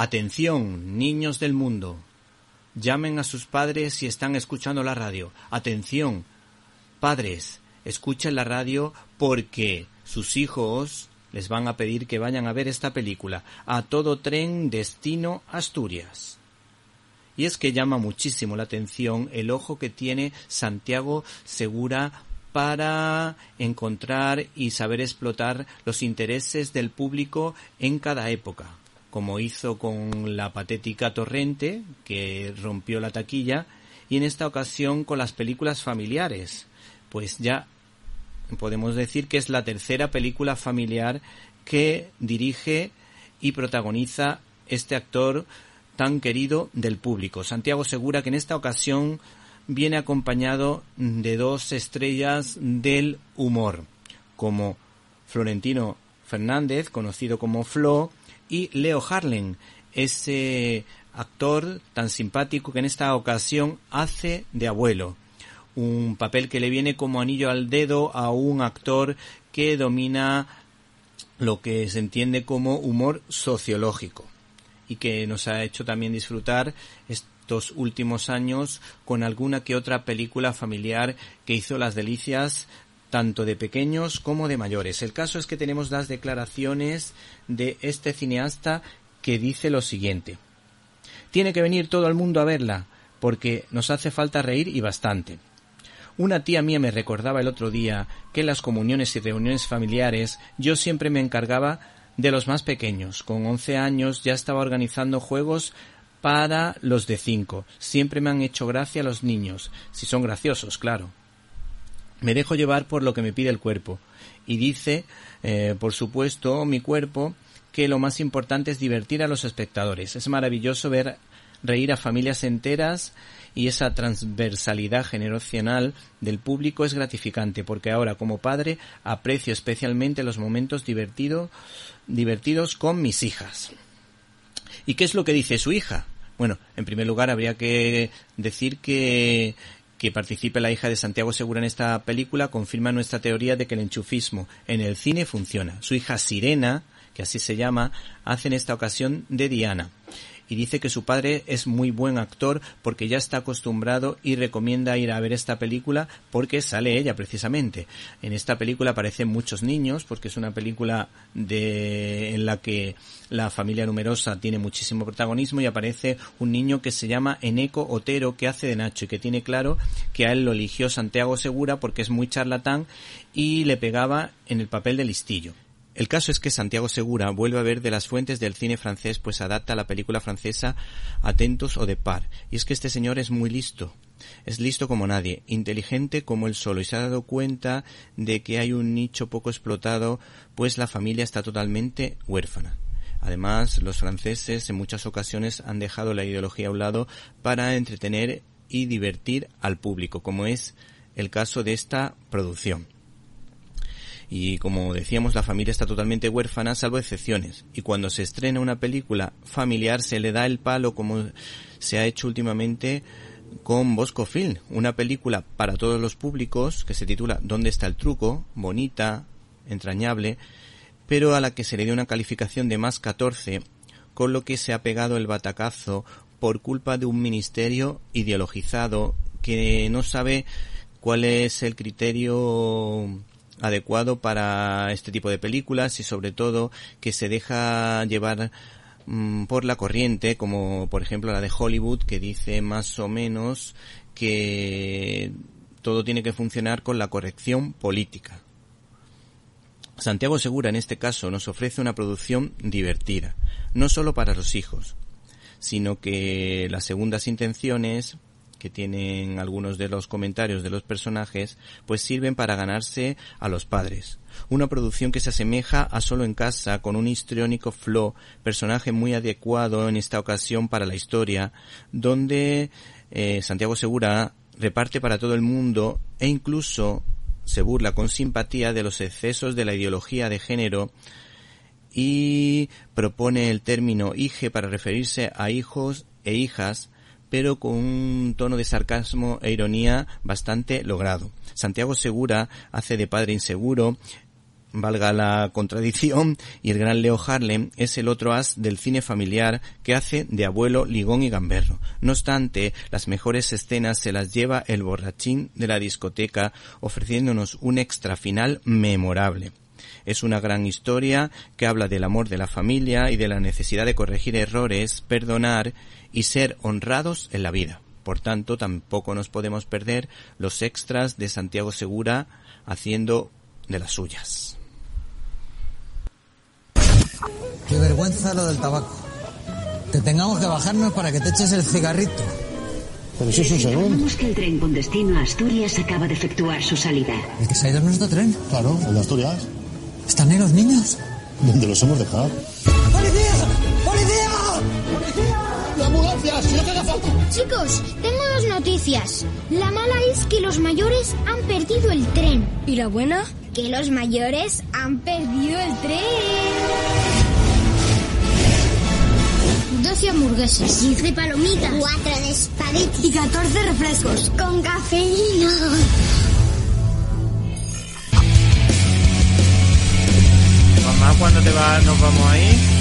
Atención, niños del mundo. Llamen a sus padres si están escuchando la radio. Atención, padres, escuchen la radio porque sus hijos les van a pedir que vayan a ver esta película. A todo tren destino Asturias. Y es que llama muchísimo la atención el ojo que tiene Santiago Segura para encontrar y saber explotar los intereses del público en cada época, como hizo con la patética Torrente, que rompió la taquilla, y en esta ocasión con las películas familiares, pues ya podemos decir que es la tercera película familiar que dirige y protagoniza este actor tan querido del público. Santiago Segura que en esta ocasión viene acompañado de dos estrellas del humor, como Florentino Fernández, conocido como Flo, y Leo Harlen, ese actor tan simpático que en esta ocasión hace de abuelo. Un papel que le viene como anillo al dedo a un actor que domina lo que se entiende como humor sociológico y que nos ha hecho también disfrutar estos últimos años con alguna que otra película familiar que hizo las delicias tanto de pequeños como de mayores. El caso es que tenemos las declaraciones de este cineasta que dice lo siguiente. Tiene que venir todo el mundo a verla, porque nos hace falta reír y bastante. Una tía mía me recordaba el otro día que en las comuniones y reuniones familiares yo siempre me encargaba de los más pequeños. Con once años ya estaba organizando juegos para los de cinco. Siempre me han hecho gracia los niños, si son graciosos, claro. Me dejo llevar por lo que me pide el cuerpo. Y dice, eh, por supuesto, mi cuerpo, que lo más importante es divertir a los espectadores. Es maravilloso ver reír a familias enteras y esa transversalidad generacional del público es gratificante porque ahora como padre aprecio especialmente los momentos divertidos con mis hijas. ¿Y qué es lo que dice su hija? Bueno, en primer lugar habría que decir que que participe la hija de Santiago Segura en esta película confirma nuestra teoría de que el enchufismo en el cine funciona. Su hija Sirena, que así se llama, hace en esta ocasión de Diana y dice que su padre es muy buen actor porque ya está acostumbrado y recomienda ir a ver esta película porque sale ella precisamente. En esta película aparecen muchos niños porque es una película de en la que la familia numerosa tiene muchísimo protagonismo y aparece un niño que se llama Eneco Otero que hace de Nacho y que tiene claro que a él lo eligió Santiago Segura porque es muy charlatán y le pegaba en el papel de listillo. El caso es que Santiago Segura vuelve a ver de las fuentes del cine francés pues adapta la película francesa Atentos o de par. Y es que este señor es muy listo. Es listo como nadie, inteligente como él solo y se ha dado cuenta de que hay un nicho poco explotado pues la familia está totalmente huérfana. Además, los franceses en muchas ocasiones han dejado la ideología a un lado para entretener y divertir al público, como es el caso de esta producción y como decíamos la familia está totalmente huérfana salvo excepciones y cuando se estrena una película familiar se le da el palo como se ha hecho últimamente con Bosco Film, una película para todos los públicos que se titula ¿Dónde está el truco? bonita, entrañable, pero a la que se le dio una calificación de más 14, con lo que se ha pegado el batacazo por culpa de un ministerio ideologizado que no sabe cuál es el criterio adecuado para este tipo de películas y sobre todo que se deja llevar mm, por la corriente, como por ejemplo la de Hollywood, que dice más o menos que todo tiene que funcionar con la corrección política. Santiago Segura en este caso nos ofrece una producción divertida, no solo para los hijos, sino que las segundas intenciones que tienen algunos de los comentarios de los personajes, pues sirven para ganarse a los padres. Una producción que se asemeja a Solo en casa con un histriónico Flo, personaje muy adecuado en esta ocasión para la historia, donde eh, Santiago Segura reparte para todo el mundo e incluso se burla con simpatía de los excesos de la ideología de género y propone el término hije para referirse a hijos e hijas pero con un tono de sarcasmo e ironía bastante logrado. Santiago Segura hace de padre inseguro valga la contradicción, y el gran Leo Harlem es el otro as del cine familiar que hace de abuelo ligón y gamberro. No obstante, las mejores escenas se las lleva el borrachín de la discoteca ofreciéndonos un extra final memorable. Es una gran historia que habla del amor de la familia y de la necesidad de corregir errores, perdonar y ser honrados en la vida. Por tanto, tampoco nos podemos perder los extras de Santiago Segura haciendo de las suyas. Qué vergüenza lo del tabaco. Que tengamos que bajarnos para que te eches el cigarrito. Pero eso es un segundo. Que el tren con destino a Asturias acaba de efectuar su salida. ¿El que se ha ido es nuestro tren? Claro, el de Asturias. ¿Están ahí los niños? ¿Dónde los hemos dejado? ¡Policía! ¡Policía! ¡La ambulancia! ¡Si no te haga falta! Chicos, tengo dos noticias. La mala es que los mayores han perdido el tren. ¿Y la buena? Que los mayores han perdido el tren. 12 hamburguesas, 15 palomitas, 4 de espagueti Y 14 refrescos. con cafeína. Mamá, ¿cuándo te va, nos vamos a ir?